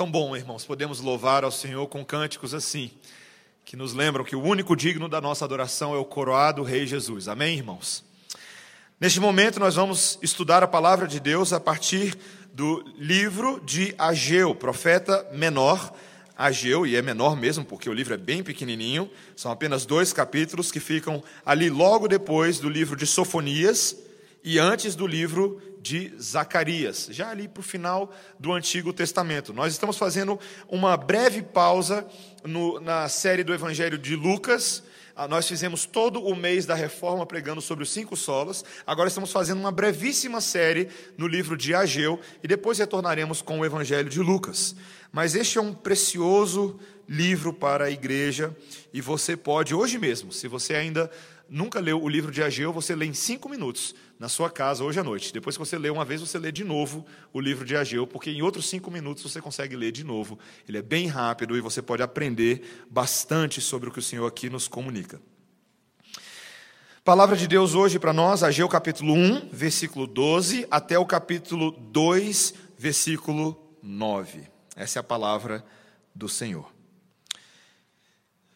Tão bom, irmãos, podemos louvar ao Senhor com cânticos assim, que nos lembram que o único digno da nossa adoração é o coroado Rei Jesus. Amém, irmãos? Neste momento, nós vamos estudar a palavra de Deus a partir do livro de Ageu, profeta menor. Ageu, e é menor mesmo, porque o livro é bem pequenininho, são apenas dois capítulos que ficam ali logo depois do livro de Sofonias e antes do livro de Zacarias, já ali para o final do Antigo Testamento. Nós estamos fazendo uma breve pausa no, na série do Evangelho de Lucas. Ah, nós fizemos todo o mês da reforma pregando sobre os cinco solos. Agora estamos fazendo uma brevíssima série no livro de Ageu e depois retornaremos com o Evangelho de Lucas. Mas este é um precioso livro para a igreja e você pode, hoje mesmo, se você ainda nunca leu o livro de Ageu, você lê em cinco minutos na sua casa hoje à noite. Depois que você lê uma vez, você lê de novo o livro de Ageu, porque em outros cinco minutos você consegue ler de novo. Ele é bem rápido e você pode aprender bastante sobre o que o Senhor aqui nos comunica. Palavra de Deus hoje para nós, Ageu capítulo 1, versículo 12, até o capítulo 2, versículo 9. Essa é a palavra do Senhor.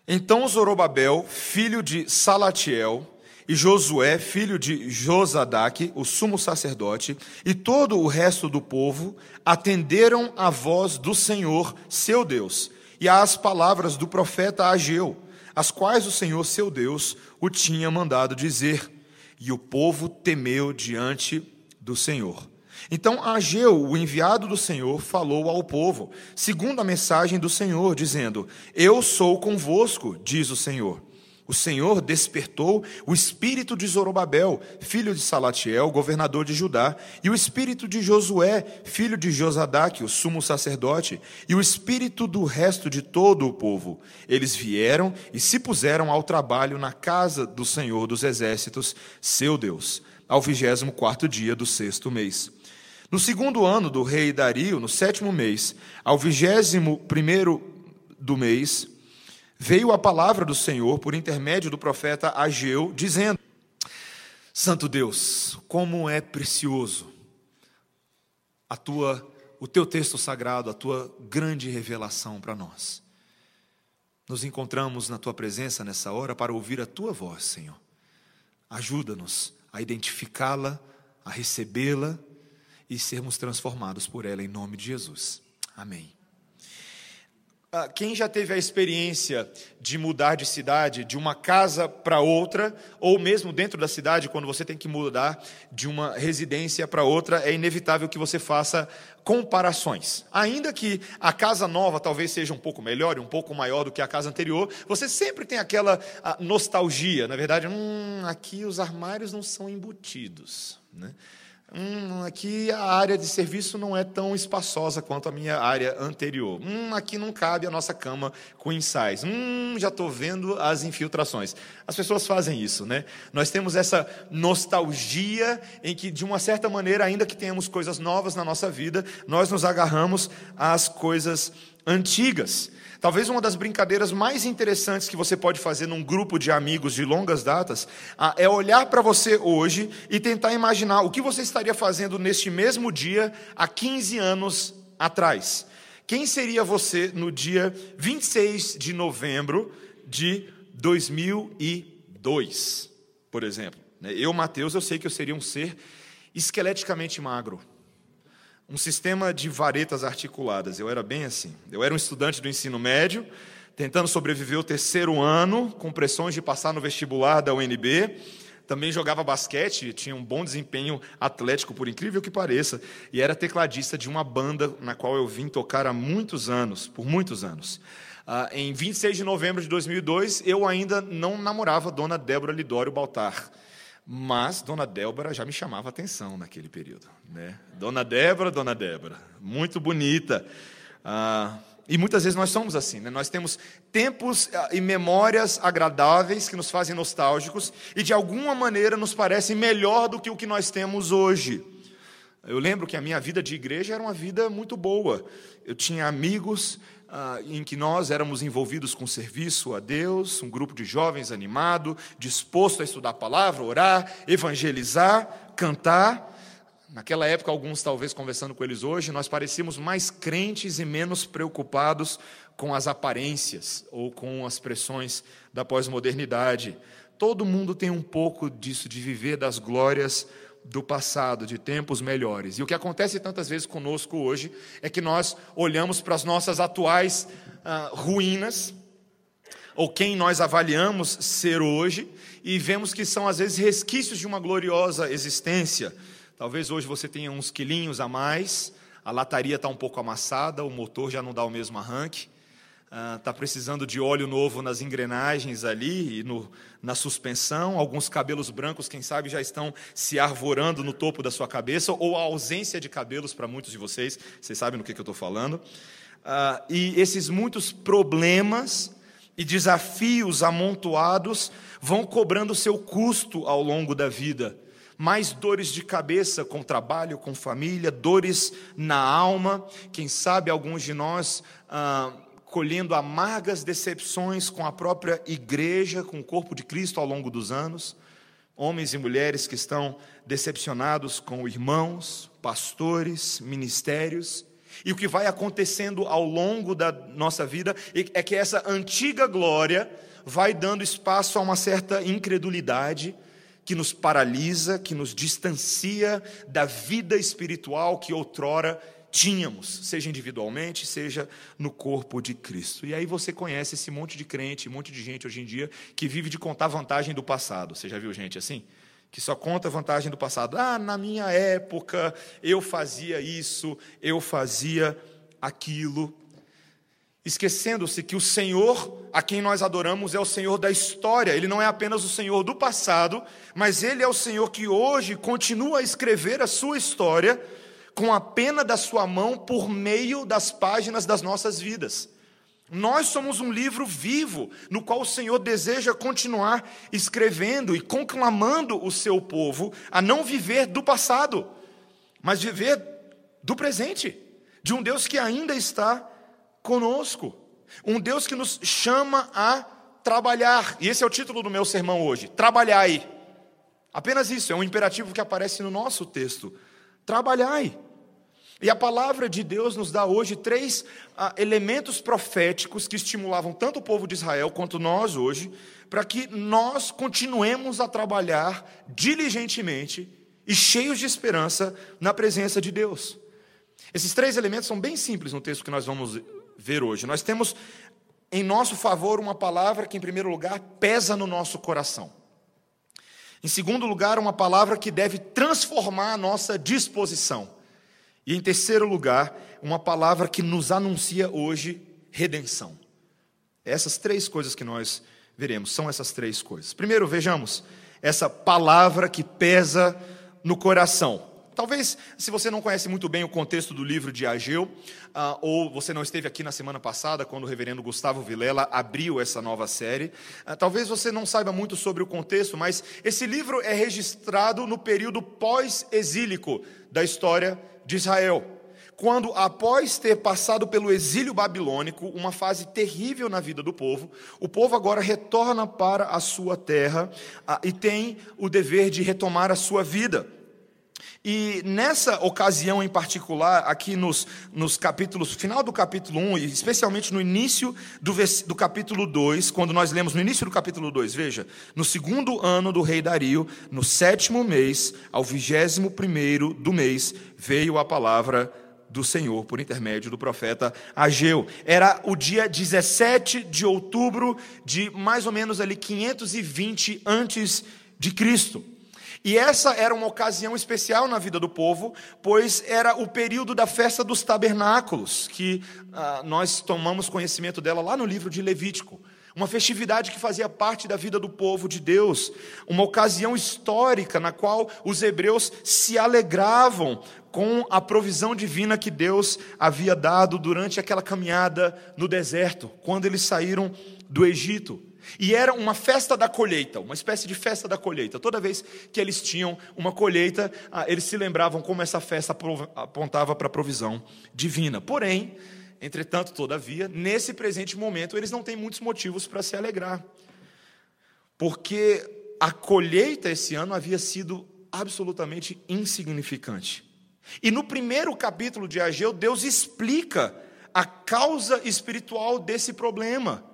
Então Zorobabel, filho de Salatiel, e Josué, filho de Josadaque, o sumo sacerdote, e todo o resto do povo atenderam à voz do Senhor, seu Deus, e às palavras do profeta Ageu, as quais o Senhor, seu Deus, o tinha mandado dizer. E o povo temeu diante do Senhor. Então Ageu, o enviado do Senhor, falou ao povo, segundo a mensagem do Senhor, dizendo: Eu sou convosco, diz o Senhor. O Senhor despertou o espírito de Zorobabel, filho de Salatiel, governador de Judá, e o espírito de Josué, filho de Josadaque, o sumo sacerdote, e o espírito do resto de todo o povo. Eles vieram e se puseram ao trabalho na casa do Senhor dos exércitos, seu Deus, ao vigésimo quarto dia do sexto mês. No segundo ano do rei Dario, no sétimo mês, ao vigésimo primeiro do mês, veio a palavra do Senhor por intermédio do profeta Ageu, dizendo: Santo Deus, como é precioso a tua, o teu texto sagrado, a tua grande revelação para nós. Nos encontramos na tua presença nessa hora para ouvir a tua voz, Senhor. Ajuda-nos a identificá-la, a recebê-la e sermos transformados por ela em nome de Jesus. Amém. Ah, quem já teve a experiência de mudar de cidade, de uma casa para outra, ou mesmo dentro da cidade, quando você tem que mudar de uma residência para outra, é inevitável que você faça comparações. Ainda que a casa nova talvez seja um pouco melhor, um pouco maior do que a casa anterior, você sempre tem aquela nostalgia. Na verdade, hum, aqui os armários não são embutidos. Né? Hum, aqui a área de serviço não é tão espaçosa quanto a minha área anterior. Hum, aqui não cabe a nossa cama queen size. Hum, já estou vendo as infiltrações. As pessoas fazem isso, né? Nós temos essa nostalgia em que, de uma certa maneira, ainda que tenhamos coisas novas na nossa vida, nós nos agarramos às coisas antigas. Talvez uma das brincadeiras mais interessantes que você pode fazer num grupo de amigos de longas datas ah, é olhar para você hoje e tentar imaginar o que você estaria fazendo neste mesmo dia há 15 anos atrás. Quem seria você no dia 26 de novembro de 2002, por exemplo? Eu, Mateus, eu sei que eu seria um ser esqueleticamente magro um sistema de varetas articuladas. Eu era bem assim. Eu era um estudante do ensino médio, tentando sobreviver o terceiro ano, com pressões de passar no vestibular da UNB. Também jogava basquete, tinha um bom desempenho atlético, por incrível que pareça, e era tecladista de uma banda na qual eu vim tocar há muitos anos, por muitos anos. Ah, em 26 de novembro de 2002, eu ainda não namorava Dona Débora Lidório Baltar. Mas Dona Débora já me chamava atenção naquele período. Né? Dona Débora, Dona Débora, muito bonita. Ah, e muitas vezes nós somos assim, né? nós temos tempos ah, e memórias agradáveis que nos fazem nostálgicos e de alguma maneira nos parecem melhor do que o que nós temos hoje. Eu lembro que a minha vida de igreja era uma vida muito boa. Eu tinha amigos, ah, em que nós éramos envolvidos com serviço a Deus, um grupo de jovens animado, disposto a estudar a palavra, orar, evangelizar, cantar. Naquela época, alguns talvez conversando com eles hoje, nós parecíamos mais crentes e menos preocupados com as aparências ou com as pressões da pós-modernidade. Todo mundo tem um pouco disso, de viver das glórias do passado, de tempos melhores. E o que acontece tantas vezes conosco hoje é que nós olhamos para as nossas atuais ah, ruínas, ou quem nós avaliamos ser hoje, e vemos que são às vezes resquícios de uma gloriosa existência. Talvez hoje você tenha uns quilinhos a mais, a lataria está um pouco amassada, o motor já não dá o mesmo arranque, está ah, precisando de óleo novo nas engrenagens ali e no, na suspensão. Alguns cabelos brancos, quem sabe, já estão se arvorando no topo da sua cabeça, ou a ausência de cabelos para muitos de vocês. Vocês sabem do que, que eu estou falando. Uh, e esses muitos problemas e desafios amontoados vão cobrando seu custo ao longo da vida. Mais dores de cabeça com trabalho, com família, dores na alma. Quem sabe alguns de nós. Uh, colhendo amargas decepções com a própria igreja, com o corpo de Cristo ao longo dos anos. Homens e mulheres que estão decepcionados com irmãos, pastores, ministérios. E o que vai acontecendo ao longo da nossa vida é que essa antiga glória vai dando espaço a uma certa incredulidade que nos paralisa, que nos distancia da vida espiritual que outrora tínhamos, seja individualmente, seja no corpo de Cristo. E aí você conhece esse monte de crente, um monte de gente hoje em dia que vive de contar vantagem do passado. Você já viu gente assim? Que só conta vantagem do passado. Ah, na minha época eu fazia isso, eu fazia aquilo. Esquecendo-se que o Senhor a quem nós adoramos é o Senhor da história, ele não é apenas o Senhor do passado, mas ele é o Senhor que hoje continua a escrever a sua história com a pena da sua mão por meio das páginas das nossas vidas. Nós somos um livro vivo no qual o Senhor deseja continuar escrevendo e conclamando o seu povo a não viver do passado, mas viver do presente, de um Deus que ainda está conosco, um Deus que nos chama a trabalhar. E esse é o título do meu sermão hoje: Trabalhai. Apenas isso, é um imperativo que aparece no nosso texto. Trabalhai. E a palavra de Deus nos dá hoje três ah, elementos proféticos que estimulavam tanto o povo de Israel quanto nós hoje, para que nós continuemos a trabalhar diligentemente e cheios de esperança na presença de Deus. Esses três elementos são bem simples no texto que nós vamos ver hoje. Nós temos em nosso favor uma palavra que, em primeiro lugar, pesa no nosso coração. Em segundo lugar, uma palavra que deve transformar a nossa disposição. E em terceiro lugar, uma palavra que nos anuncia hoje redenção. Essas três coisas que nós veremos são essas três coisas. Primeiro, vejamos essa palavra que pesa no coração. Talvez, se você não conhece muito bem o contexto do livro de Ageu, uh, ou você não esteve aqui na semana passada, quando o reverendo Gustavo Vilela abriu essa nova série, uh, talvez você não saiba muito sobre o contexto, mas esse livro é registrado no período pós-exílico da história de Israel. Quando, após ter passado pelo exílio babilônico, uma fase terrível na vida do povo, o povo agora retorna para a sua terra ah, e tem o dever de retomar a sua vida. E nessa ocasião em particular, aqui nos, nos capítulos, final do capítulo 1, e especialmente no início do, do capítulo 2, quando nós lemos no início do capítulo 2, veja, no segundo ano do rei Dario, no sétimo mês, ao vigésimo primeiro do mês, veio a palavra do Senhor por intermédio do profeta Ageu. Era o dia 17 de outubro de mais ou menos ali 520 antes de Cristo. E essa era uma ocasião especial na vida do povo, pois era o período da festa dos tabernáculos, que ah, nós tomamos conhecimento dela lá no livro de Levítico. Uma festividade que fazia parte da vida do povo de Deus, uma ocasião histórica na qual os hebreus se alegravam com a provisão divina que Deus havia dado durante aquela caminhada no deserto, quando eles saíram do Egito. E era uma festa da colheita, uma espécie de festa da colheita. Toda vez que eles tinham uma colheita, ah, eles se lembravam como essa festa apontava para a provisão divina. Porém, entretanto, todavia, nesse presente momento, eles não têm muitos motivos para se alegrar. Porque a colheita esse ano havia sido absolutamente insignificante. E no primeiro capítulo de Ageu, Deus explica a causa espiritual desse problema.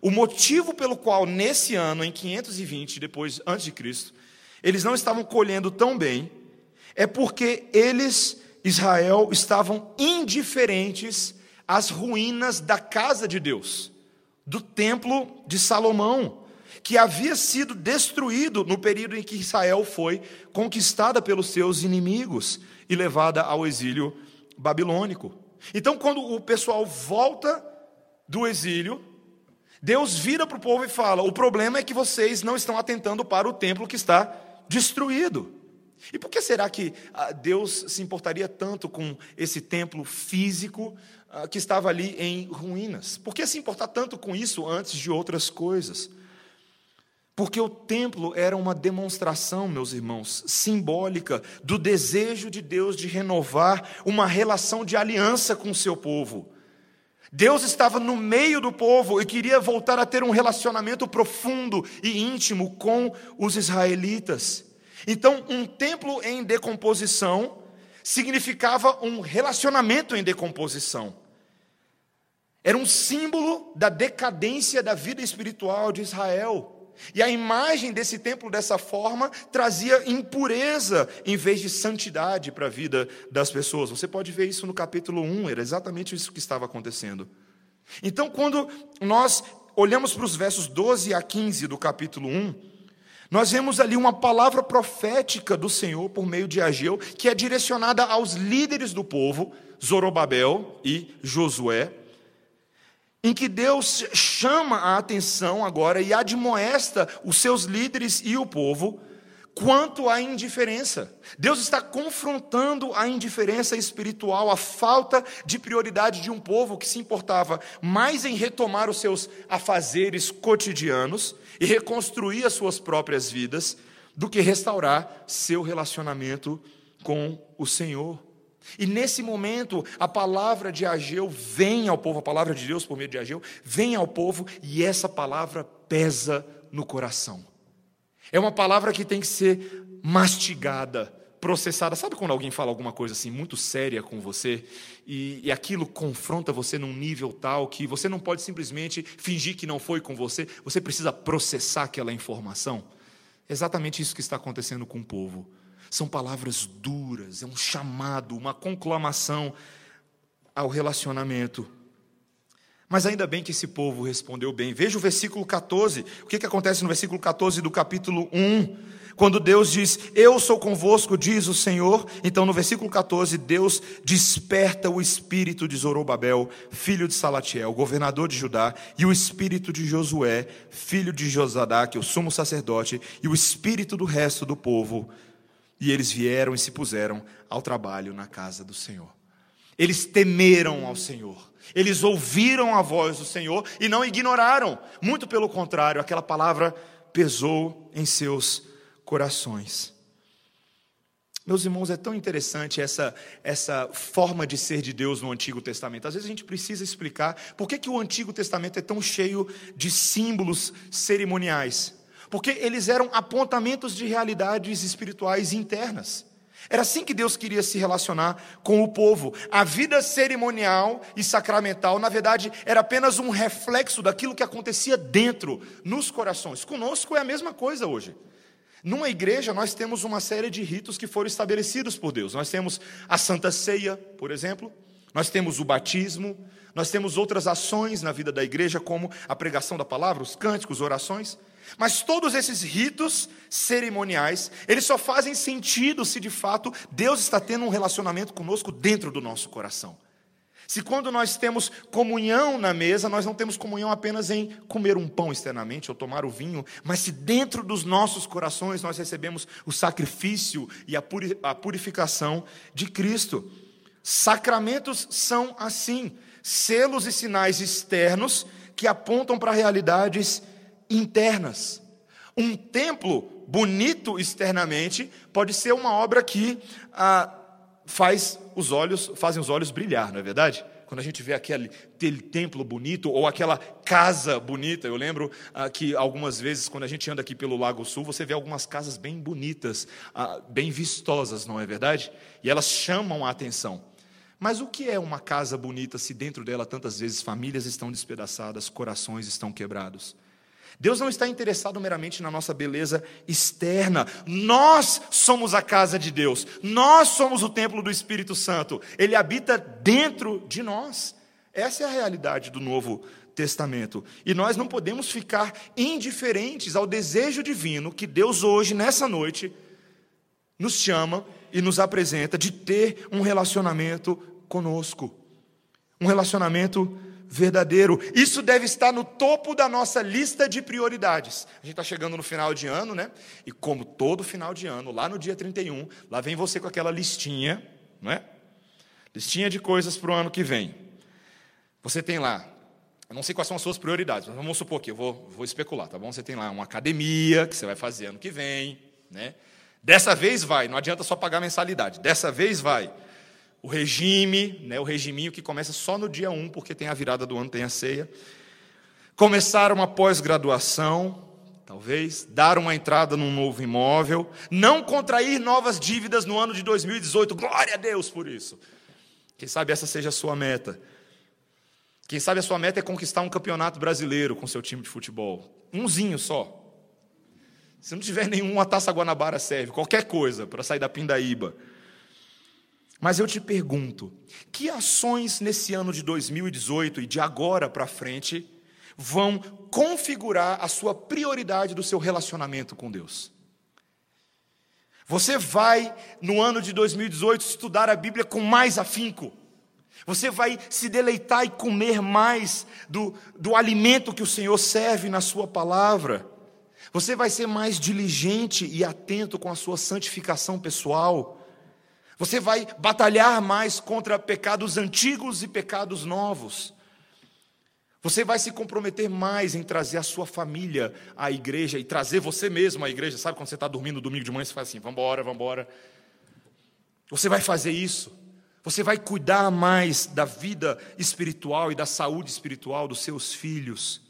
O motivo pelo qual nesse ano, em 520 depois antes de Cristo, eles não estavam colhendo tão bem, é porque eles, Israel, estavam indiferentes às ruínas da casa de Deus, do templo de Salomão, que havia sido destruído no período em que Israel foi conquistada pelos seus inimigos e levada ao exílio babilônico. Então, quando o pessoal volta do exílio, Deus vira para o povo e fala: o problema é que vocês não estão atentando para o templo que está destruído. E por que será que ah, Deus se importaria tanto com esse templo físico ah, que estava ali em ruínas? Por que se importar tanto com isso antes de outras coisas? Porque o templo era uma demonstração, meus irmãos, simbólica do desejo de Deus de renovar uma relação de aliança com o seu povo. Deus estava no meio do povo e queria voltar a ter um relacionamento profundo e íntimo com os israelitas. Então, um templo em decomposição significava um relacionamento em decomposição. Era um símbolo da decadência da vida espiritual de Israel. E a imagem desse templo dessa forma trazia impureza em vez de santidade para a vida das pessoas. Você pode ver isso no capítulo 1, era exatamente isso que estava acontecendo. Então, quando nós olhamos para os versos 12 a 15 do capítulo 1, nós vemos ali uma palavra profética do Senhor por meio de Ageu, que é direcionada aos líderes do povo, Zorobabel e Josué em que Deus chama a atenção agora e admoesta os seus líderes e o povo quanto à indiferença. Deus está confrontando a indiferença espiritual, a falta de prioridade de um povo que se importava mais em retomar os seus afazeres cotidianos e reconstruir as suas próprias vidas do que restaurar seu relacionamento com o Senhor. E nesse momento, a palavra de Ageu vem ao povo, a palavra de Deus por meio de Ageu vem ao povo e essa palavra pesa no coração. É uma palavra que tem que ser mastigada, processada. Sabe quando alguém fala alguma coisa assim muito séria com você e, e aquilo confronta você num nível tal que você não pode simplesmente fingir que não foi com você, você precisa processar aquela informação? É exatamente isso que está acontecendo com o povo. São palavras duras, é um chamado, uma conclamação ao relacionamento. Mas ainda bem que esse povo respondeu bem. Veja o versículo 14. O que, que acontece no versículo 14 do capítulo 1? Quando Deus diz, Eu sou convosco, diz o Senhor. Então, no versículo 14, Deus desperta o espírito de Zorobabel, filho de Salatiel, governador de Judá, e o espírito de Josué, filho de Josadaque, o sumo sacerdote, e o espírito do resto do povo, e eles vieram e se puseram ao trabalho na casa do Senhor. Eles temeram ao Senhor. Eles ouviram a voz do Senhor e não ignoraram. Muito pelo contrário, aquela palavra pesou em seus corações. Meus irmãos, é tão interessante essa, essa forma de ser de Deus no Antigo Testamento. Às vezes a gente precisa explicar por que, que o Antigo Testamento é tão cheio de símbolos cerimoniais porque eles eram apontamentos de realidades espirituais internas. Era assim que Deus queria se relacionar com o povo. A vida cerimonial e sacramental, na verdade, era apenas um reflexo daquilo que acontecia dentro, nos corações. Conosco é a mesma coisa hoje. Numa igreja, nós temos uma série de ritos que foram estabelecidos por Deus. Nós temos a Santa Ceia, por exemplo, nós temos o batismo, nós temos outras ações na vida da igreja, como a pregação da palavra, os cânticos, orações. Mas todos esses ritos cerimoniais, eles só fazem sentido se de fato Deus está tendo um relacionamento conosco dentro do nosso coração. Se quando nós temos comunhão na mesa, nós não temos comunhão apenas em comer um pão externamente ou tomar o vinho, mas se dentro dos nossos corações nós recebemos o sacrifício e a purificação de Cristo. Sacramentos são assim, selos e sinais externos que apontam para realidades internas. Um templo bonito externamente pode ser uma obra que ah, faz os olhos, fazem os olhos brilhar, não é verdade? Quando a gente vê aquele, aquele templo bonito ou aquela casa bonita. Eu lembro ah, que algumas vezes, quando a gente anda aqui pelo Lago Sul, você vê algumas casas bem bonitas, ah, bem vistosas, não é verdade? E elas chamam a atenção. Mas o que é uma casa bonita se dentro dela tantas vezes famílias estão despedaçadas, corações estão quebrados? Deus não está interessado meramente na nossa beleza externa. Nós somos a casa de Deus. Nós somos o templo do Espírito Santo. Ele habita dentro de nós. Essa é a realidade do Novo Testamento. E nós não podemos ficar indiferentes ao desejo divino que Deus hoje, nessa noite, nos chama e nos apresenta de ter um relacionamento conosco. Um relacionamento verdadeiro. Isso deve estar no topo da nossa lista de prioridades. A gente está chegando no final de ano, né? E como todo final de ano, lá no dia 31, lá vem você com aquela listinha, não é? Listinha de coisas para o ano que vem. Você tem lá, eu não sei quais são as suas prioridades, mas vamos supor que eu vou, vou especular, tá bom? Você tem lá uma academia que você vai fazer ano que vem, né? Dessa vez vai, não adianta só pagar mensalidade. Dessa vez vai o regime, né, o regiminho que começa só no dia 1, porque tem a virada do ano, tem a ceia. Começar uma pós-graduação, talvez, dar uma entrada num novo imóvel, não contrair novas dívidas no ano de 2018. Glória a Deus por isso. Quem sabe essa seja a sua meta. Quem sabe a sua meta é conquistar um campeonato brasileiro com seu time de futebol. Umzinho só. Se não tiver nenhum, a taça Guanabara serve. Qualquer coisa para sair da pindaíba. Mas eu te pergunto: que ações nesse ano de 2018 e de agora para frente vão configurar a sua prioridade do seu relacionamento com Deus? Você vai, no ano de 2018, estudar a Bíblia com mais afinco. Você vai se deleitar e comer mais do, do alimento que o Senhor serve na Sua palavra. Você vai ser mais diligente e atento com a sua santificação pessoal. Você vai batalhar mais contra pecados antigos e pecados novos. Você vai se comprometer mais em trazer a sua família à igreja e trazer você mesmo à igreja. Sabe quando você está dormindo domingo de manhã, você faz assim: vamos embora, vamos embora. Você vai fazer isso. Você vai cuidar mais da vida espiritual e da saúde espiritual dos seus filhos.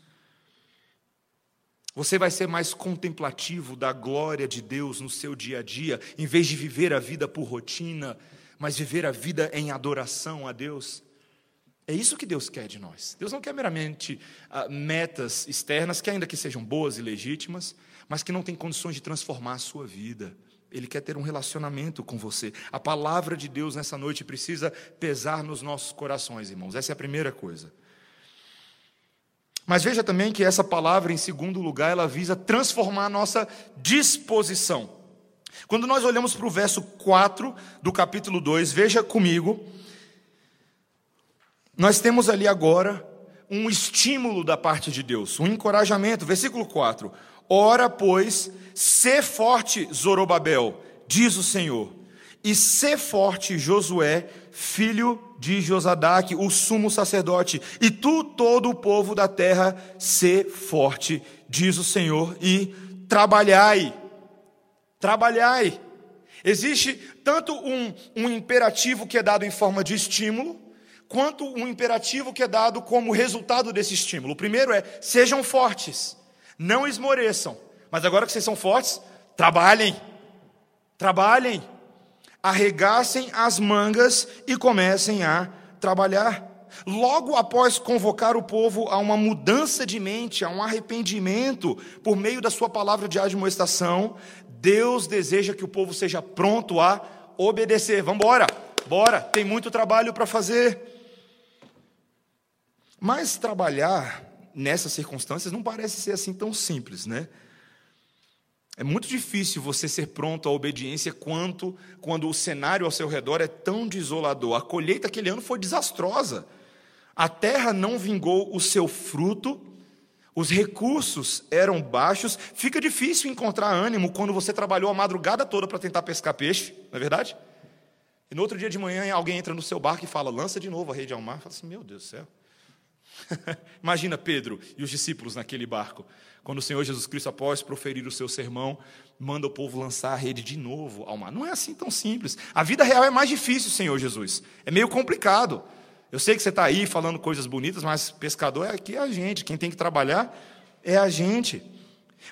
Você vai ser mais contemplativo da glória de Deus no seu dia a dia, em vez de viver a vida por rotina, mas viver a vida em adoração a Deus. É isso que Deus quer de nós. Deus não quer meramente uh, metas externas, que ainda que sejam boas e legítimas, mas que não têm condições de transformar a sua vida. Ele quer ter um relacionamento com você. A palavra de Deus nessa noite precisa pesar nos nossos corações, irmãos. Essa é a primeira coisa. Mas veja também que essa palavra, em segundo lugar, ela visa transformar a nossa disposição. Quando nós olhamos para o verso 4 do capítulo 2, veja comigo, nós temos ali agora um estímulo da parte de Deus, um encorajamento. Versículo 4: Ora, pois, sê forte, Zorobabel, diz o Senhor, e sê forte, Josué, filho de Josadaque, o sumo sacerdote, e tu, todo o povo da terra, sê forte, diz o Senhor, e trabalhai. Trabalhai. Existe tanto um, um imperativo que é dado em forma de estímulo, quanto um imperativo que é dado como resultado desse estímulo. O primeiro é: sejam fortes, não esmoreçam. Mas agora que vocês são fortes, trabalhem. Trabalhem arregassem as mangas e comecem a trabalhar. Logo após convocar o povo a uma mudança de mente, a um arrependimento, por meio da sua palavra de admoestação, Deus deseja que o povo seja pronto a obedecer. Vamos embora, bora, tem muito trabalho para fazer. Mas trabalhar nessas circunstâncias não parece ser assim tão simples, né? É muito difícil você ser pronto à obediência quanto quando o cenário ao seu redor é tão desolador. A colheita aquele ano foi desastrosa. A terra não vingou o seu fruto, os recursos eram baixos. Fica difícil encontrar ânimo quando você trabalhou a madrugada toda para tentar pescar peixe, não é verdade? E no outro dia de manhã alguém entra no seu barco e fala: lança de novo a rede ao mar. Fala assim: meu Deus do céu. Imagina Pedro e os discípulos naquele barco. Quando o Senhor Jesus Cristo, após proferir o seu sermão, manda o povo lançar a rede de novo ao mar. Não é assim tão simples. A vida real é mais difícil, Senhor Jesus. É meio complicado. Eu sei que você está aí falando coisas bonitas, mas pescador é aqui a gente, quem tem que trabalhar é a gente.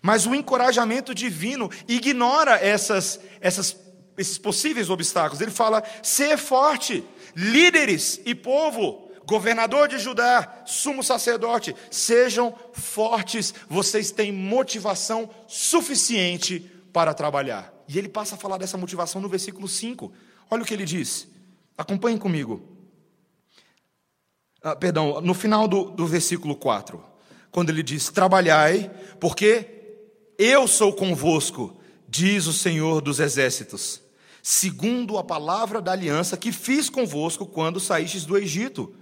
Mas o encorajamento divino ignora essas, essas, esses possíveis obstáculos. Ele fala: ser forte, líderes e povo, governador de Judá, sumo sacerdote, sejam fortes, vocês têm motivação suficiente para trabalhar. E ele passa a falar dessa motivação no versículo 5. Olha o que ele diz. Acompanhem comigo. Ah, perdão, no final do, do versículo 4, quando ele diz: Trabalhai, porque eu sou convosco, diz o Senhor dos exércitos, segundo a palavra da aliança que fiz convosco quando saístes do Egito.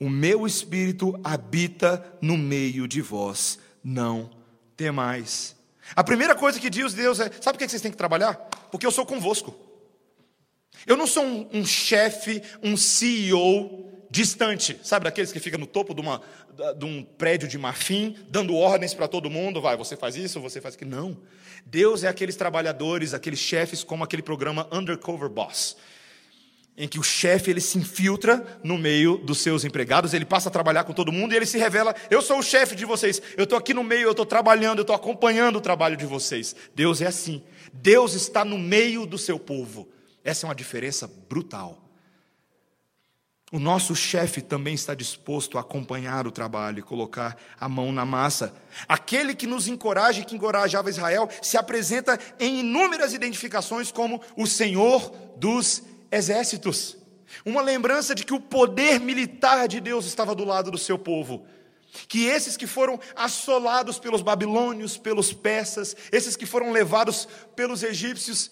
O meu espírito habita no meio de vós, não temais. A primeira coisa que diz Deus é: sabe o que vocês têm que trabalhar? Porque eu sou convosco. Eu não sou um, um chefe, um CEO distante, sabe, daqueles que ficam no topo de, uma, de um prédio de marfim, dando ordens para todo mundo, vai, você faz isso, você faz aquilo. Não. Deus é aqueles trabalhadores, aqueles chefes, como aquele programa Undercover Boss, em que o chefe ele se infiltra no meio dos seus empregados, ele passa a trabalhar com todo mundo e ele se revela: eu sou o chefe de vocês, eu estou aqui no meio, eu estou trabalhando, eu estou acompanhando o trabalho de vocês. Deus é assim. Deus está no meio do seu povo. Essa é uma diferença brutal. O nosso chefe também está disposto a acompanhar o trabalho e colocar a mão na massa. Aquele que nos encoraja e que encorajava Israel se apresenta em inúmeras identificações como o Senhor dos exércitos. Uma lembrança de que o poder militar de Deus estava do lado do seu povo. Que esses que foram assolados pelos babilônios, pelos persas, esses que foram levados pelos egípcios,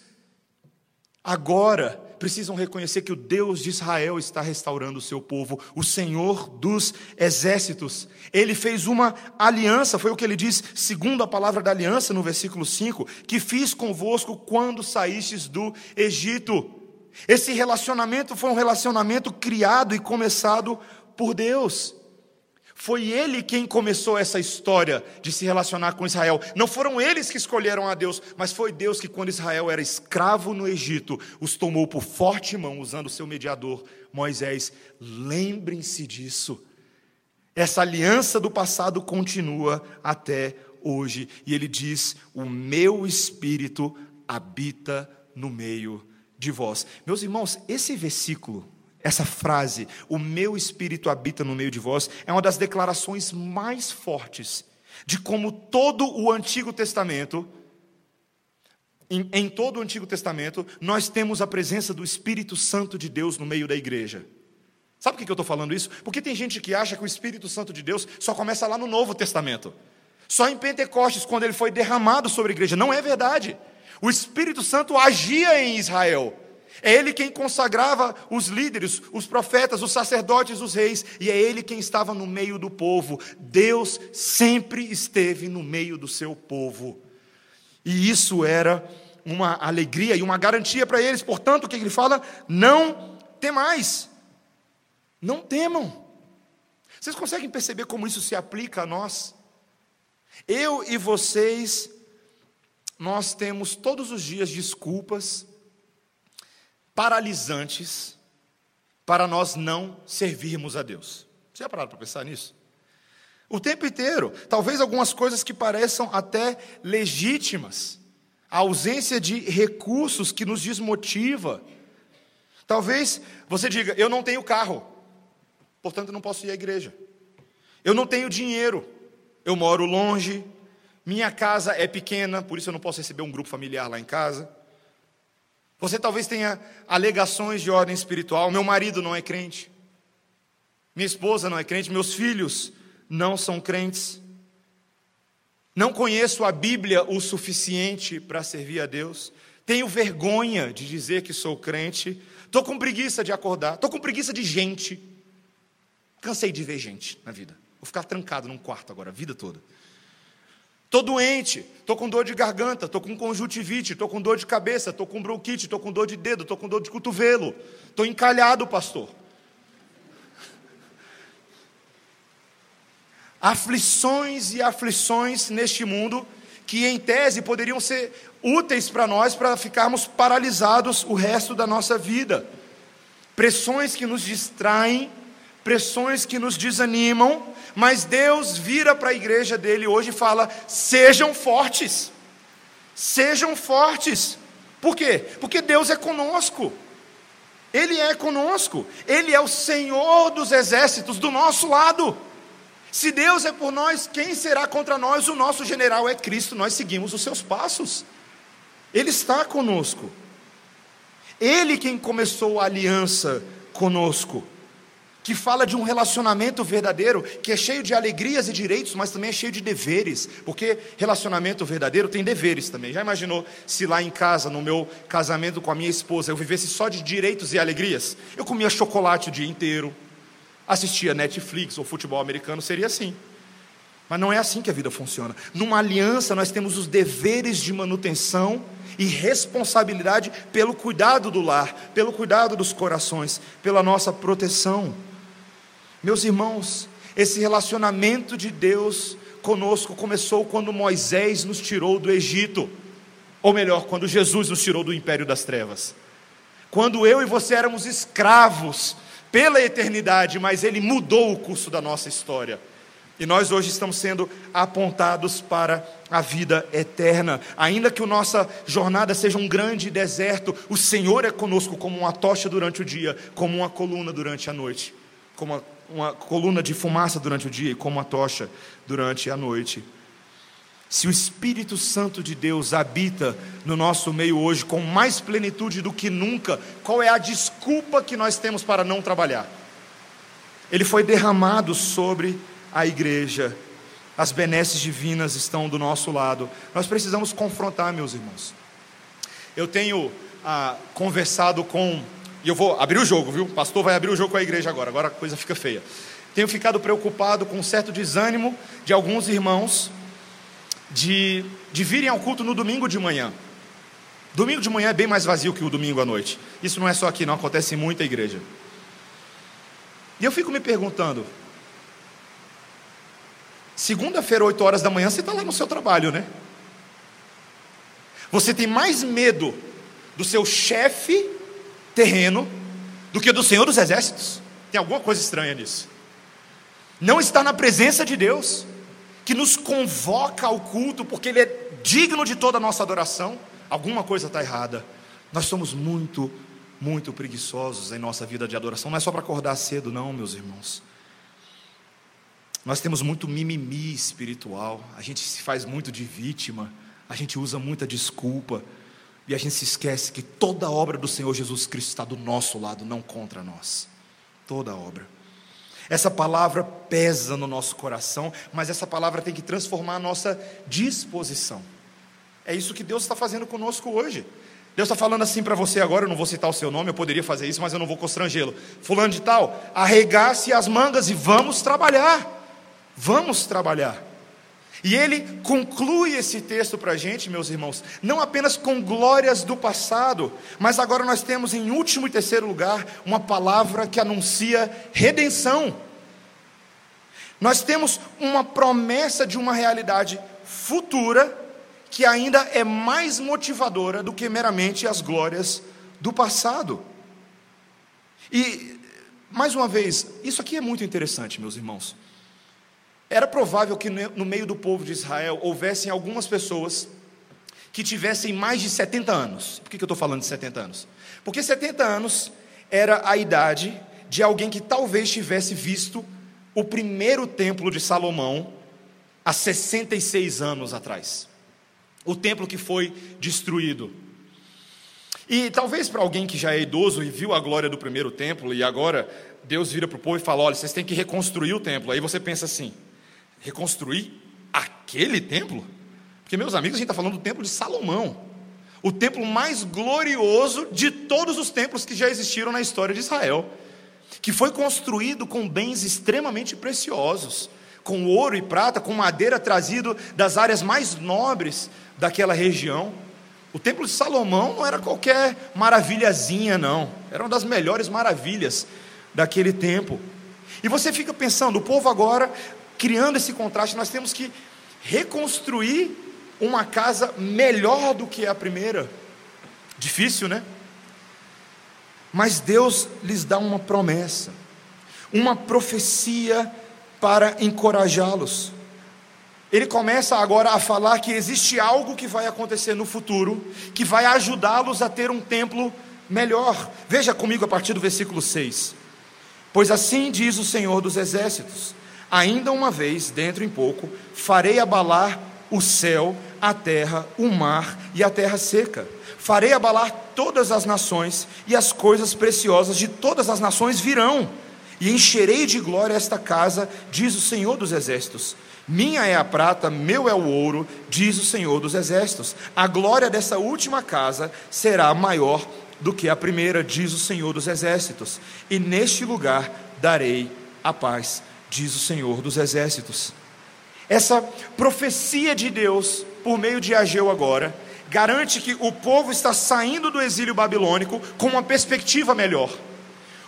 agora precisam reconhecer que o Deus de Israel está restaurando o seu povo, o Senhor dos exércitos. Ele fez uma aliança, foi o que ele diz, segundo a palavra da aliança no versículo 5, que fiz convosco quando saístes do Egito. Esse relacionamento foi um relacionamento criado e começado por Deus. Foi ele quem começou essa história de se relacionar com Israel. Não foram eles que escolheram a Deus, mas foi Deus que, quando Israel era escravo no Egito, os tomou por forte mão, usando seu mediador, Moisés. Lembrem-se disso. Essa aliança do passado continua até hoje. E ele diz: O meu espírito habita no meio de vós. Meus irmãos, esse versículo essa frase, o meu espírito habita no meio de vós, é uma das declarações mais fortes de como todo o Antigo Testamento, em, em, todo o Antigo Testamento, nós temos a presença do Espírito Santo de Deus no meio da igreja. Sabe por que eu estou falando isso? Porque tem gente que acha que o Espírito Santo de Deus só começa lá no Novo Testamento. Só em Pentecostes, quando ele foi derramado sobre a igreja. Não é verdade. O Espírito Santo agia em Israel. É ele quem consagrava os líderes, os profetas, os sacerdotes, os reis, e é ele quem estava no meio do povo. Deus sempre esteve no meio do seu povo. E isso era uma alegria e uma garantia para eles. Portanto, o que ele fala? Não temais. Não temam. Vocês conseguem perceber como isso se aplica a nós? Eu e vocês, nós temos todos os dias desculpas paralisantes para nós não servirmos a Deus. Você já parado para pensar nisso? O tempo inteiro. Talvez algumas coisas que pareçam até legítimas. A ausência de recursos que nos desmotiva. Talvez você diga: Eu não tenho carro, portanto não posso ir à igreja. Eu não tenho dinheiro, eu moro longe, minha casa é pequena, por isso eu não posso receber um grupo familiar lá em casa. Você talvez tenha alegações de ordem espiritual. Meu marido não é crente. Minha esposa não é crente. Meus filhos não são crentes. Não conheço a Bíblia o suficiente para servir a Deus. Tenho vergonha de dizer que sou crente. Estou com preguiça de acordar. Estou com preguiça de gente. Cansei de ver gente na vida. Vou ficar trancado num quarto agora, a vida toda. Estou doente, estou com dor de garganta, estou com conjuntivite, estou com dor de cabeça, estou com bronquite, estou com dor de dedo, estou com dor de cotovelo, estou encalhado, pastor. Aflições e aflições neste mundo que, em tese, poderiam ser úteis para nós para ficarmos paralisados o resto da nossa vida. Pressões que nos distraem pressões que nos desanimam, mas Deus vira para a igreja dele hoje e fala: sejam fortes, sejam fortes. Por quê? Porque Deus é conosco. Ele é conosco, Ele é o Senhor dos exércitos do nosso lado. Se Deus é por nós, quem será contra nós? O nosso general é Cristo, nós seguimos os seus passos. Ele está conosco. Ele quem começou a aliança conosco que fala de um relacionamento verdadeiro, que é cheio de alegrias e direitos, mas também é cheio de deveres, porque relacionamento verdadeiro tem deveres também. Já imaginou se lá em casa, no meu casamento com a minha esposa, eu vivesse só de direitos e alegrias? Eu comia chocolate o dia inteiro, assistia Netflix ou futebol americano, seria assim. Mas não é assim que a vida funciona. Numa aliança, nós temos os deveres de manutenção e responsabilidade pelo cuidado do lar, pelo cuidado dos corações, pela nossa proteção. Meus irmãos, esse relacionamento de Deus conosco começou quando Moisés nos tirou do Egito, ou melhor, quando Jesus nos tirou do império das trevas. Quando eu e você éramos escravos pela eternidade, mas Ele mudou o curso da nossa história. E nós hoje estamos sendo apontados para a vida eterna. Ainda que a nossa jornada seja um grande deserto, o Senhor é conosco como uma tocha durante o dia, como uma coluna durante a noite, como uma coluna de fumaça durante o dia e como uma tocha durante a noite. Se o Espírito Santo de Deus habita no nosso meio hoje com mais plenitude do que nunca, qual é a desculpa que nós temos para não trabalhar? Ele foi derramado sobre a igreja, as benesses divinas estão do nosso lado. Nós precisamos confrontar, meus irmãos. Eu tenho ah, conversado com e eu vou abrir o jogo, viu? O pastor vai abrir o jogo com a igreja agora, agora a coisa fica feia. Tenho ficado preocupado com um certo desânimo de alguns irmãos de, de virem ao culto no domingo de manhã. Domingo de manhã é bem mais vazio que o domingo à noite. Isso não é só aqui, não acontece em muita igreja. E eu fico me perguntando: segunda-feira, 8 horas da manhã, você está lá no seu trabalho, né? Você tem mais medo do seu chefe terreno do que do Senhor dos Exércitos. Tem alguma coisa estranha nisso. Não está na presença de Deus, que nos convoca ao culto, porque Ele é digno de toda a nossa adoração. Alguma coisa está errada. Nós somos muito, muito preguiçosos em nossa vida de adoração. Não é só para acordar cedo, não, meus irmãos. Nós temos muito mimimi espiritual. A gente se faz muito de vítima. A gente usa muita desculpa. E a gente se esquece que toda a obra do Senhor Jesus Cristo está do nosso lado, não contra nós. Toda a obra. Essa palavra pesa no nosso coração, mas essa palavra tem que transformar a nossa disposição. É isso que Deus está fazendo conosco hoje. Deus está falando assim para você agora, eu não vou citar o seu nome, eu poderia fazer isso, mas eu não vou constrangê-lo. Fulano de tal, arregace as mangas e vamos trabalhar. Vamos trabalhar. E ele conclui esse texto para a gente, meus irmãos, não apenas com glórias do passado, mas agora nós temos em último e terceiro lugar uma palavra que anuncia redenção. Nós temos uma promessa de uma realidade futura que ainda é mais motivadora do que meramente as glórias do passado. E, mais uma vez, isso aqui é muito interessante, meus irmãos. Era provável que no meio do povo de Israel houvessem algumas pessoas que tivessem mais de 70 anos. Por que eu estou falando de 70 anos? Porque 70 anos era a idade de alguém que talvez tivesse visto o primeiro templo de Salomão há 66 anos atrás. O templo que foi destruído. E talvez para alguém que já é idoso e viu a glória do primeiro templo, e agora Deus vira para o povo e fala: olha, vocês têm que reconstruir o templo. Aí você pensa assim: reconstruir aquele templo? Porque, meus amigos, a gente está falando do templo de Salomão, o templo mais glorioso de todos os templos que já existiram na história de Israel, que foi construído com bens extremamente preciosos, com ouro e prata, com madeira trazido das áreas mais nobres daquela região. O templo de Salomão não era qualquer maravilhazinha, não, era uma das melhores maravilhas daquele tempo. E você fica pensando, o povo agora criando esse contraste, nós temos que reconstruir uma casa melhor do que a primeira. Difícil, né? Mas Deus lhes dá uma promessa. uma profecia para encorajá-los. Ele começa agora a falar que existe algo que vai acontecer no futuro, que vai ajudá-los a ter um templo melhor. Veja comigo a partir do versículo 6. Pois assim diz o Senhor dos Exércitos: Ainda uma vez, dentro em pouco, farei abalar o céu, a terra, o mar e a terra seca. Farei abalar todas as nações, e as coisas preciosas de todas as nações virão, e encherei de glória esta casa, diz o Senhor dos Exércitos. Minha é a prata, meu é o ouro, diz o Senhor dos Exércitos. A glória dessa última casa será maior do que a primeira, diz o Senhor dos Exércitos. E neste lugar darei a paz, diz o Senhor dos Exércitos. Essa profecia de Deus, por meio de Ageu agora, garante que o povo está saindo do exílio babilônico com uma perspectiva melhor.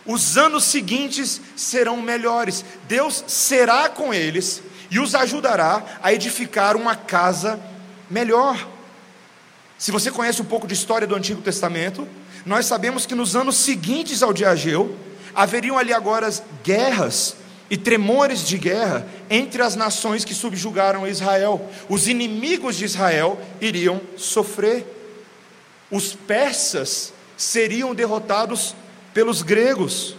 Os anos seguintes serão melhores. Deus será com eles e os ajudará a edificar uma casa melhor. Se você conhece um pouco de história do Antigo Testamento, nós sabemos que nos anos seguintes ao de Ageu, haveriam ali agora guerras e tremores de guerra entre as nações que subjugaram Israel. Os inimigos de Israel iriam sofrer. Os persas seriam derrotados pelos gregos.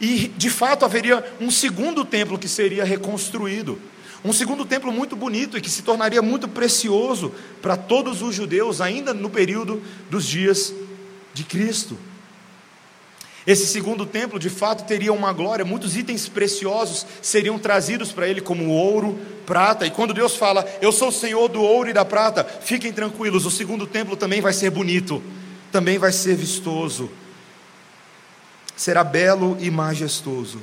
E de fato haveria um segundo templo que seria reconstruído. Um segundo templo muito bonito e que se tornaria muito precioso para todos os judeus, ainda no período dos dias de Cristo. Esse segundo templo, de fato, teria uma glória, muitos itens preciosos seriam trazidos para ele, como ouro, prata. E quando Deus fala, Eu sou o Senhor do ouro e da prata, fiquem tranquilos, o segundo templo também vai ser bonito, também vai ser vistoso, será belo e majestoso.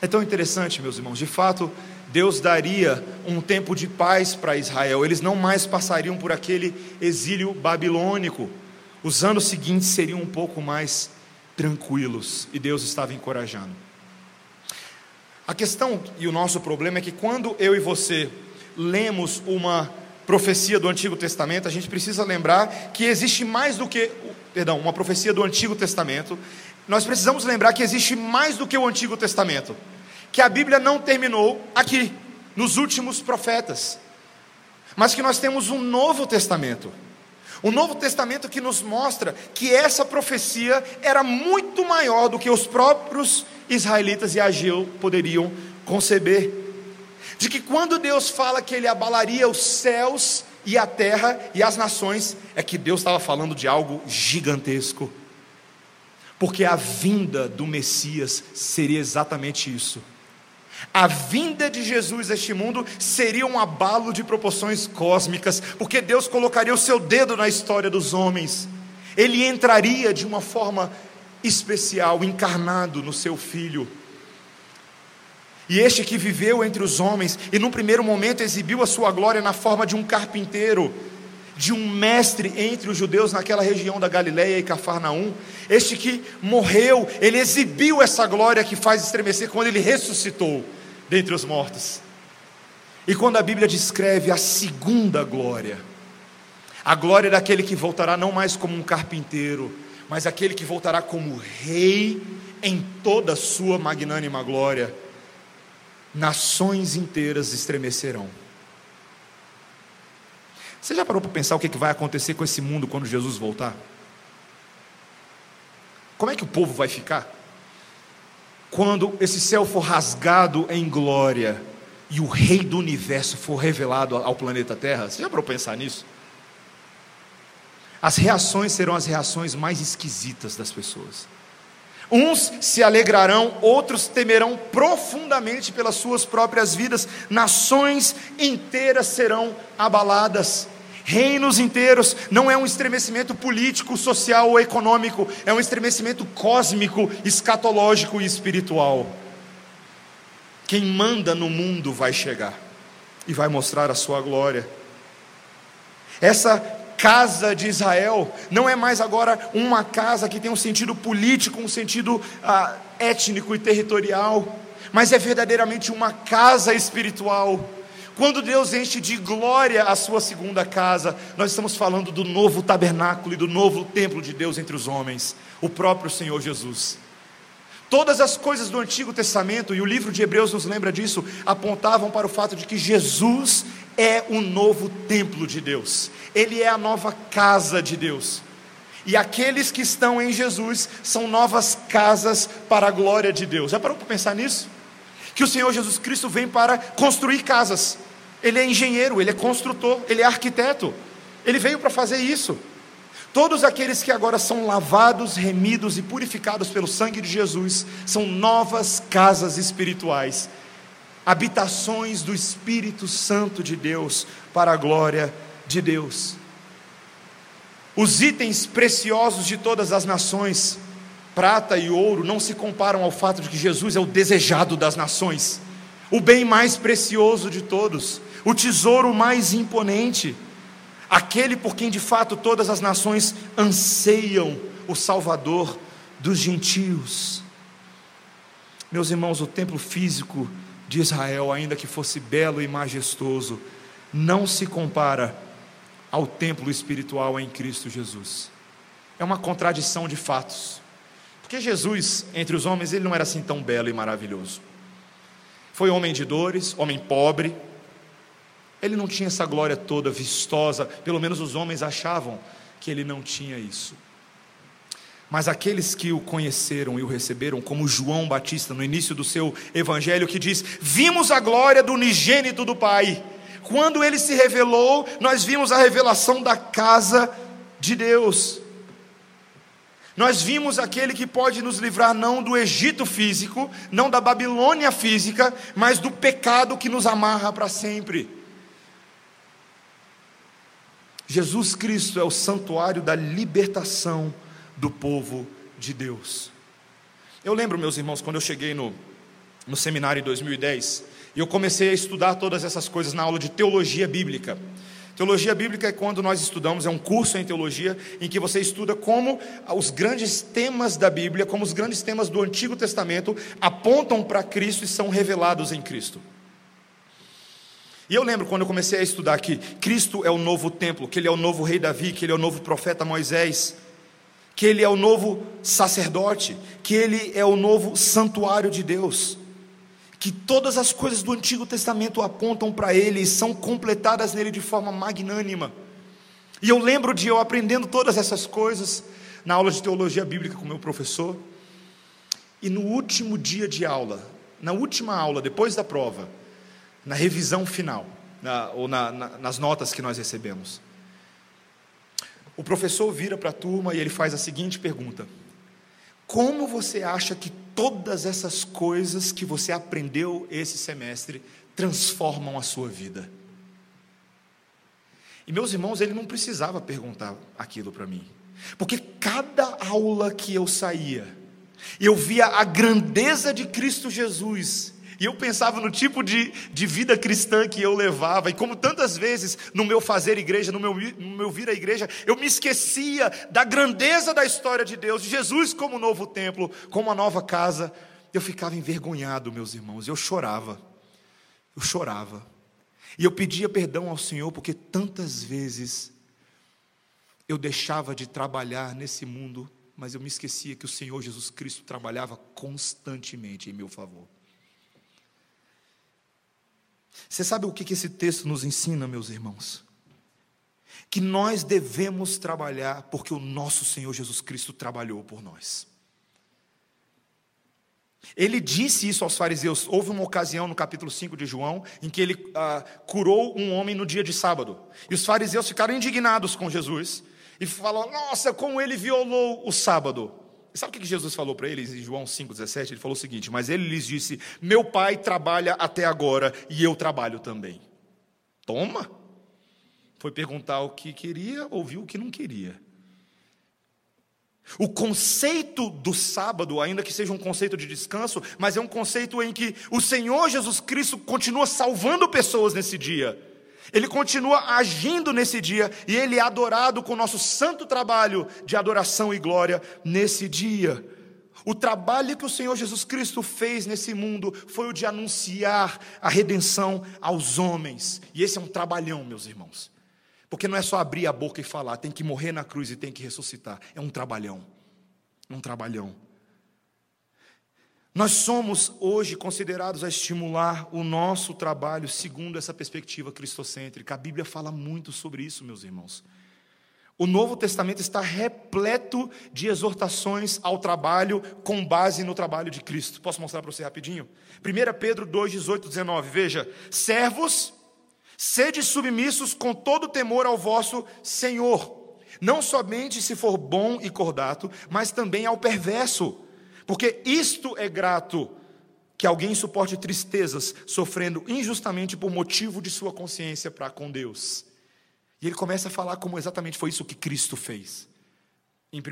É tão interessante, meus irmãos, de fato, Deus daria um tempo de paz para Israel, eles não mais passariam por aquele exílio babilônico os anos seguintes seriam um pouco mais tranquilos e Deus estava encorajando. A questão e o nosso problema é que quando eu e você lemos uma profecia do Antigo Testamento, a gente precisa lembrar que existe mais do que, perdão, uma profecia do Antigo Testamento, nós precisamos lembrar que existe mais do que o Antigo Testamento, que a Bíblia não terminou aqui, nos últimos profetas, mas que nós temos um Novo Testamento. O Novo Testamento que nos mostra que essa profecia era muito maior do que os próprios israelitas e Ageu poderiam conceber. De que quando Deus fala que ele abalaria os céus e a terra e as nações, é que Deus estava falando de algo gigantesco. Porque a vinda do Messias seria exatamente isso a vinda de Jesus a este mundo seria um abalo de proporções cósmicas, porque Deus colocaria o seu dedo na história dos homens, ele entraria de uma forma especial, encarnado no seu filho. E este que viveu entre os homens e num primeiro momento exibiu a sua glória na forma de um carpinteiro, de um mestre entre os judeus naquela região da Galileia e Cafarnaum. Este que morreu, ele exibiu essa glória que faz estremecer quando ele ressuscitou dentre os mortos. E quando a Bíblia descreve a segunda glória, a glória daquele que voltará não mais como um carpinteiro, mas aquele que voltará como rei em toda a sua magnânima glória, nações inteiras estremecerão. Você já parou para pensar o que vai acontecer com esse mundo quando Jesus voltar? Como é que o povo vai ficar? Quando esse céu for rasgado em glória e o Rei do universo for revelado ao planeta Terra, você já parou para pensar nisso? As reações serão as reações mais esquisitas das pessoas. Uns se alegrarão, outros temerão profundamente pelas suas próprias vidas, nações inteiras serão abaladas reinos inteiros, não é um estremecimento político, social ou econômico, é um estremecimento cósmico, escatológico e espiritual. Quem manda no mundo vai chegar e vai mostrar a sua glória. Essa casa de Israel não é mais agora uma casa que tem um sentido político, um sentido ah, étnico e territorial, mas é verdadeiramente uma casa espiritual quando Deus enche de glória a sua segunda casa, nós estamos falando do novo tabernáculo e do novo templo de Deus entre os homens, o próprio Senhor Jesus. Todas as coisas do Antigo Testamento, e o livro de Hebreus nos lembra disso, apontavam para o fato de que Jesus é o novo templo de Deus, ele é a nova casa de Deus. E aqueles que estão em Jesus são novas casas para a glória de Deus. Já parou para pensar nisso? Que o Senhor Jesus Cristo vem para construir casas. Ele é engenheiro, ele é construtor, ele é arquiteto. Ele veio para fazer isso. Todos aqueles que agora são lavados, remidos e purificados pelo sangue de Jesus são novas casas espirituais, habitações do Espírito Santo de Deus para a glória de Deus. Os itens preciosos de todas as nações, prata e ouro, não se comparam ao fato de que Jesus é o desejado das nações, o bem mais precioso de todos, o tesouro mais imponente, aquele por quem de fato todas as nações anseiam o Salvador dos gentios. Meus irmãos, o templo físico de Israel, ainda que fosse belo e majestoso, não se compara ao templo espiritual em Cristo Jesus. É uma contradição de fatos. Porque Jesus, entre os homens, ele não era assim tão belo e maravilhoso. Foi homem de dores, homem pobre. Ele não tinha essa glória toda vistosa, pelo menos os homens achavam que ele não tinha isso. Mas aqueles que o conheceram e o receberam, como João Batista, no início do seu evangelho, que diz: Vimos a glória do unigênito do Pai quando ele se revelou, nós vimos a revelação da casa de Deus. Nós vimos aquele que pode nos livrar não do Egito físico, não da Babilônia física, mas do pecado que nos amarra para sempre. Jesus Cristo é o santuário da libertação do povo de Deus. Eu lembro, meus irmãos, quando eu cheguei no, no seminário em 2010, e eu comecei a estudar todas essas coisas na aula de teologia bíblica. Teologia bíblica é quando nós estudamos, é um curso em teologia em que você estuda como os grandes temas da Bíblia, como os grandes temas do Antigo Testamento apontam para Cristo e são revelados em Cristo. E eu lembro quando eu comecei a estudar que Cristo é o novo templo, que ele é o novo rei Davi, que ele é o novo profeta Moisés, que ele é o novo sacerdote, que ele é o novo santuário de Deus que todas as coisas do Antigo Testamento apontam para Ele e são completadas nele de forma magnânima. E eu lembro de eu aprendendo todas essas coisas na aula de teologia bíblica com meu professor. E no último dia de aula, na última aula, depois da prova, na revisão final, na, ou na, na, nas notas que nós recebemos, o professor vira para a turma e ele faz a seguinte pergunta: Como você acha que todas essas coisas que você aprendeu esse semestre transformam a sua vida. E meus irmãos, ele não precisava perguntar aquilo para mim, porque cada aula que eu saía, eu via a grandeza de Cristo Jesus e eu pensava no tipo de, de vida cristã que eu levava, e como tantas vezes no meu fazer igreja, no meu, no meu vir à igreja, eu me esquecia da grandeza da história de Deus, de Jesus como novo templo, como a nova casa. Eu ficava envergonhado, meus irmãos, eu chorava, eu chorava, e eu pedia perdão ao Senhor, porque tantas vezes eu deixava de trabalhar nesse mundo, mas eu me esquecia que o Senhor Jesus Cristo trabalhava constantemente em meu favor. Você sabe o que esse texto nos ensina, meus irmãos? Que nós devemos trabalhar porque o nosso Senhor Jesus Cristo trabalhou por nós. Ele disse isso aos fariseus. Houve uma ocasião no capítulo 5 de João em que ele ah, curou um homem no dia de sábado. E os fariseus ficaram indignados com Jesus e falaram: Nossa, como ele violou o sábado. Sabe o que Jesus falou para eles em João 5,17? Ele falou o seguinte: Mas ele lhes disse: Meu pai trabalha até agora e eu trabalho também. Toma! Foi perguntar o que queria, ouviu o que não queria. O conceito do sábado, ainda que seja um conceito de descanso, mas é um conceito em que o Senhor Jesus Cristo continua salvando pessoas nesse dia. Ele continua agindo nesse dia e ele é adorado com o nosso santo trabalho de adoração e glória nesse dia. O trabalho que o Senhor Jesus Cristo fez nesse mundo foi o de anunciar a redenção aos homens. E esse é um trabalhão, meus irmãos. Porque não é só abrir a boca e falar, tem que morrer na cruz e tem que ressuscitar. É um trabalhão. Um trabalhão. Nós somos hoje considerados a estimular o nosso trabalho segundo essa perspectiva cristocêntrica. A Bíblia fala muito sobre isso, meus irmãos. O Novo Testamento está repleto de exortações ao trabalho com base no trabalho de Cristo. Posso mostrar para você rapidinho? 1 Pedro 2, 18, 19. Veja: servos, sede submissos com todo temor ao vosso Senhor, não somente se for bom e cordato, mas também ao perverso porque isto é grato que alguém suporte tristezas, sofrendo injustamente por motivo de sua consciência para com Deus. E ele começa a falar como exatamente foi isso que Cristo fez. Em 1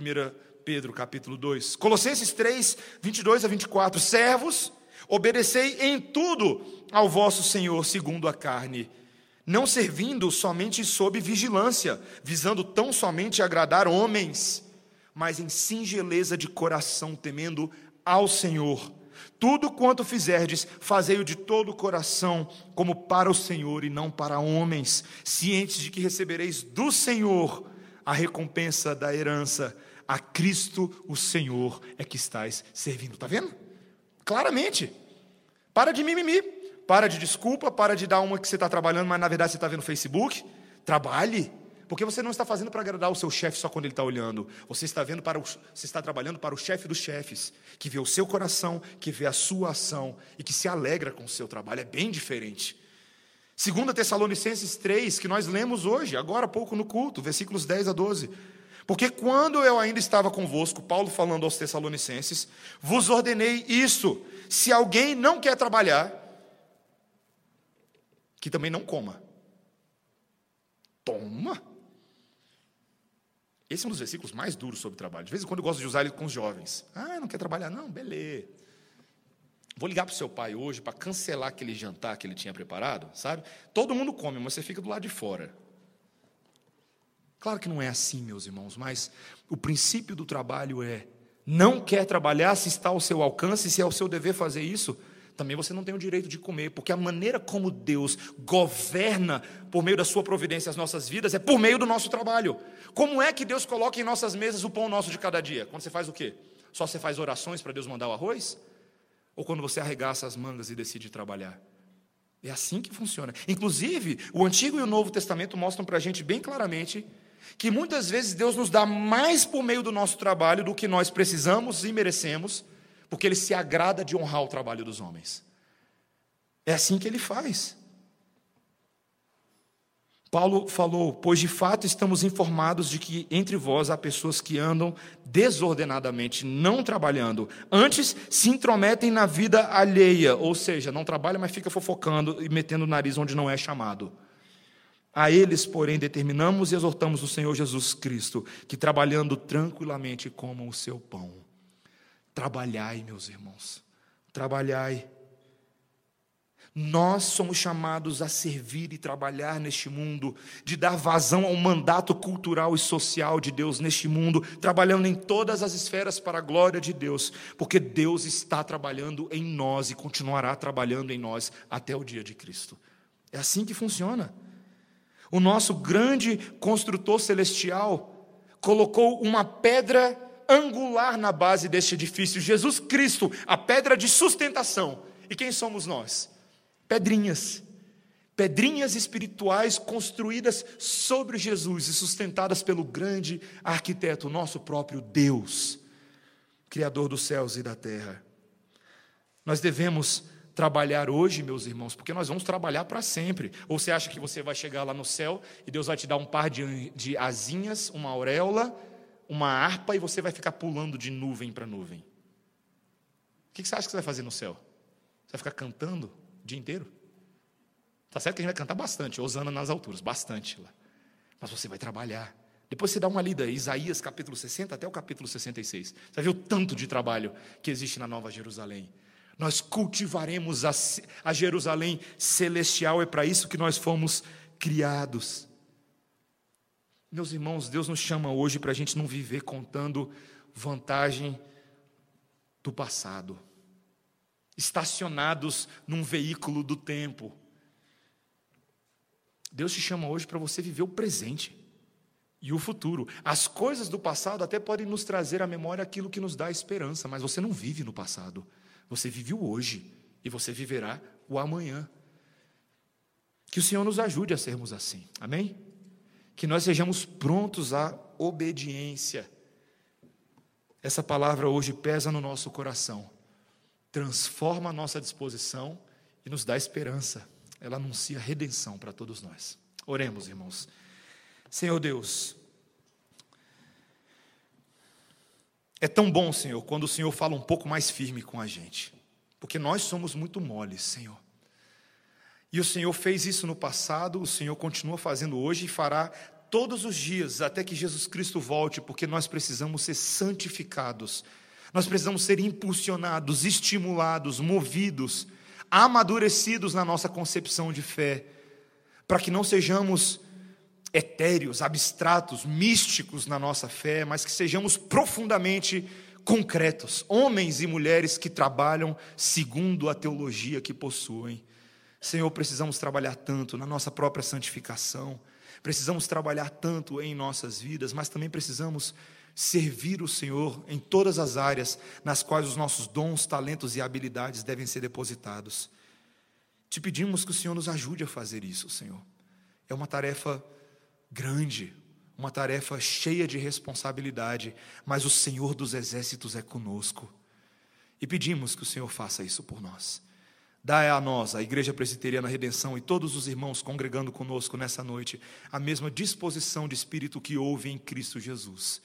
Pedro capítulo 2. Colossenses 3, 22 a 24. Servos, obedecei em tudo ao vosso Senhor segundo a carne, não servindo somente sob vigilância, visando tão somente agradar homens mas em singeleza de coração, temendo ao Senhor. Tudo quanto fizerdes, fazei-o de todo o coração, como para o Senhor e não para homens, cientes de que recebereis do Senhor a recompensa da herança. A Cristo, o Senhor, é que estáis servindo. Está vendo? Claramente. Para de mimimi, para de desculpa, para de dar uma que você está trabalhando, mas na verdade você está vendo no Facebook. Trabalhe. Porque você não está fazendo para agradar o seu chefe só quando ele está olhando. Você está vendo para o, você está trabalhando para o chefe dos chefes, que vê o seu coração, que vê a sua ação e que se alegra com o seu trabalho. É bem diferente. Segunda Tessalonicenses 3, que nós lemos hoje, agora há pouco no culto, versículos 10 a 12. Porque quando eu ainda estava convosco, Paulo falando aos Tessalonicenses, vos ordenei isso: se alguém não quer trabalhar, que também não coma. Toma! Esse é um dos versículos mais duros sobre trabalho. De vez em quando eu gosto de usar ele com os jovens. Ah, não quer trabalhar? Não, beleza. Vou ligar para o seu pai hoje para cancelar aquele jantar que ele tinha preparado, sabe? Todo mundo come, mas você fica do lado de fora. Claro que não é assim, meus irmãos, mas o princípio do trabalho é: não quer trabalhar se está ao seu alcance, se é o seu dever fazer isso, também você não tem o direito de comer, porque a maneira como Deus governa por meio da sua providência as nossas vidas é por meio do nosso trabalho. Como é que Deus coloca em nossas mesas o pão nosso de cada dia? Quando você faz o quê? Só você faz orações para Deus mandar o arroz? Ou quando você arregaça as mangas e decide trabalhar? É assim que funciona. Inclusive, o Antigo e o Novo Testamento mostram para a gente bem claramente que muitas vezes Deus nos dá mais por meio do nosso trabalho do que nós precisamos e merecemos porque ele se agrada de honrar o trabalho dos homens. É assim que ele faz. Paulo falou: Pois de fato estamos informados de que entre vós há pessoas que andam desordenadamente, não trabalhando, antes se intrometem na vida alheia, ou seja, não trabalha, mas fica fofocando e metendo o nariz onde não é chamado. A eles, porém, determinamos e exortamos o Senhor Jesus Cristo, que trabalhando tranquilamente comam o seu pão. Trabalhai, meus irmãos, trabalhai. Nós somos chamados a servir e trabalhar neste mundo, de dar vazão ao mandato cultural e social de Deus neste mundo, trabalhando em todas as esferas para a glória de Deus, porque Deus está trabalhando em nós e continuará trabalhando em nós até o dia de Cristo. É assim que funciona. O nosso grande construtor celestial colocou uma pedra angular na base deste edifício, Jesus Cristo, a pedra de sustentação. E quem somos nós? Pedrinhas. Pedrinhas espirituais construídas sobre Jesus e sustentadas pelo grande arquiteto, nosso próprio Deus, Criador dos céus e da terra. Nós devemos trabalhar hoje, meus irmãos, porque nós vamos trabalhar para sempre. Ou você acha que você vai chegar lá no céu e Deus vai te dar um par de, de asinhas, uma auréola uma harpa e você vai ficar pulando de nuvem para nuvem. O que você acha que você vai fazer no céu? Você vai ficar cantando o dia inteiro? Tá certo que a gente vai cantar bastante, Osana nas alturas, bastante lá. Mas você vai trabalhar. Depois você dá uma lida, Isaías capítulo 60 até o capítulo 66. Você vai ver o tanto de trabalho que existe na Nova Jerusalém. Nós cultivaremos a, a Jerusalém celestial, é para isso que nós fomos criados. Meus irmãos, Deus nos chama hoje para a gente não viver contando vantagem do passado, estacionados num veículo do tempo. Deus te chama hoje para você viver o presente e o futuro. As coisas do passado até podem nos trazer à memória aquilo que nos dá esperança, mas você não vive no passado, Você vive o hoje e você viverá o amanhã. Que o Senhor nos ajude a sermos assim. Amém? Que nós sejamos prontos à obediência. Essa palavra hoje pesa no nosso coração, transforma a nossa disposição e nos dá esperança. Ela anuncia redenção para todos nós. Oremos, irmãos. Senhor Deus, é tão bom, Senhor, quando o Senhor fala um pouco mais firme com a gente, porque nós somos muito moles, Senhor. E o Senhor fez isso no passado, o Senhor continua fazendo hoje e fará todos os dias até que Jesus Cristo volte, porque nós precisamos ser santificados, nós precisamos ser impulsionados, estimulados, movidos, amadurecidos na nossa concepção de fé, para que não sejamos etéreos, abstratos, místicos na nossa fé, mas que sejamos profundamente concretos, homens e mulheres que trabalham segundo a teologia que possuem. Senhor, precisamos trabalhar tanto na nossa própria santificação, precisamos trabalhar tanto em nossas vidas, mas também precisamos servir o Senhor em todas as áreas nas quais os nossos dons, talentos e habilidades devem ser depositados. Te pedimos que o Senhor nos ajude a fazer isso, Senhor. É uma tarefa grande, uma tarefa cheia de responsabilidade, mas o Senhor dos exércitos é conosco. E pedimos que o Senhor faça isso por nós. Dá a nós, a Igreja Presbiteriana Redenção e todos os irmãos congregando conosco nessa noite, a mesma disposição de espírito que houve em Cristo Jesus.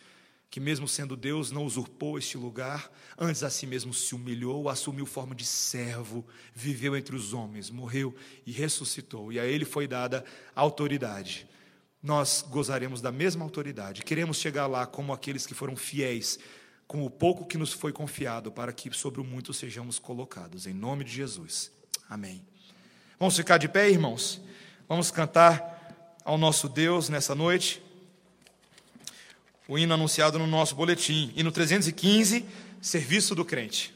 Que, mesmo sendo Deus, não usurpou este lugar, antes a si mesmo se humilhou, assumiu forma de servo, viveu entre os homens, morreu e ressuscitou, e a Ele foi dada autoridade. Nós gozaremos da mesma autoridade, queremos chegar lá como aqueles que foram fiéis com o pouco que nos foi confiado, para que sobre o muito sejamos colocados. Em nome de Jesus. Amém. Vamos ficar de pé, irmãos? Vamos cantar ao nosso Deus nessa noite. O hino anunciado no nosso boletim. Hino 315, Serviço do Crente.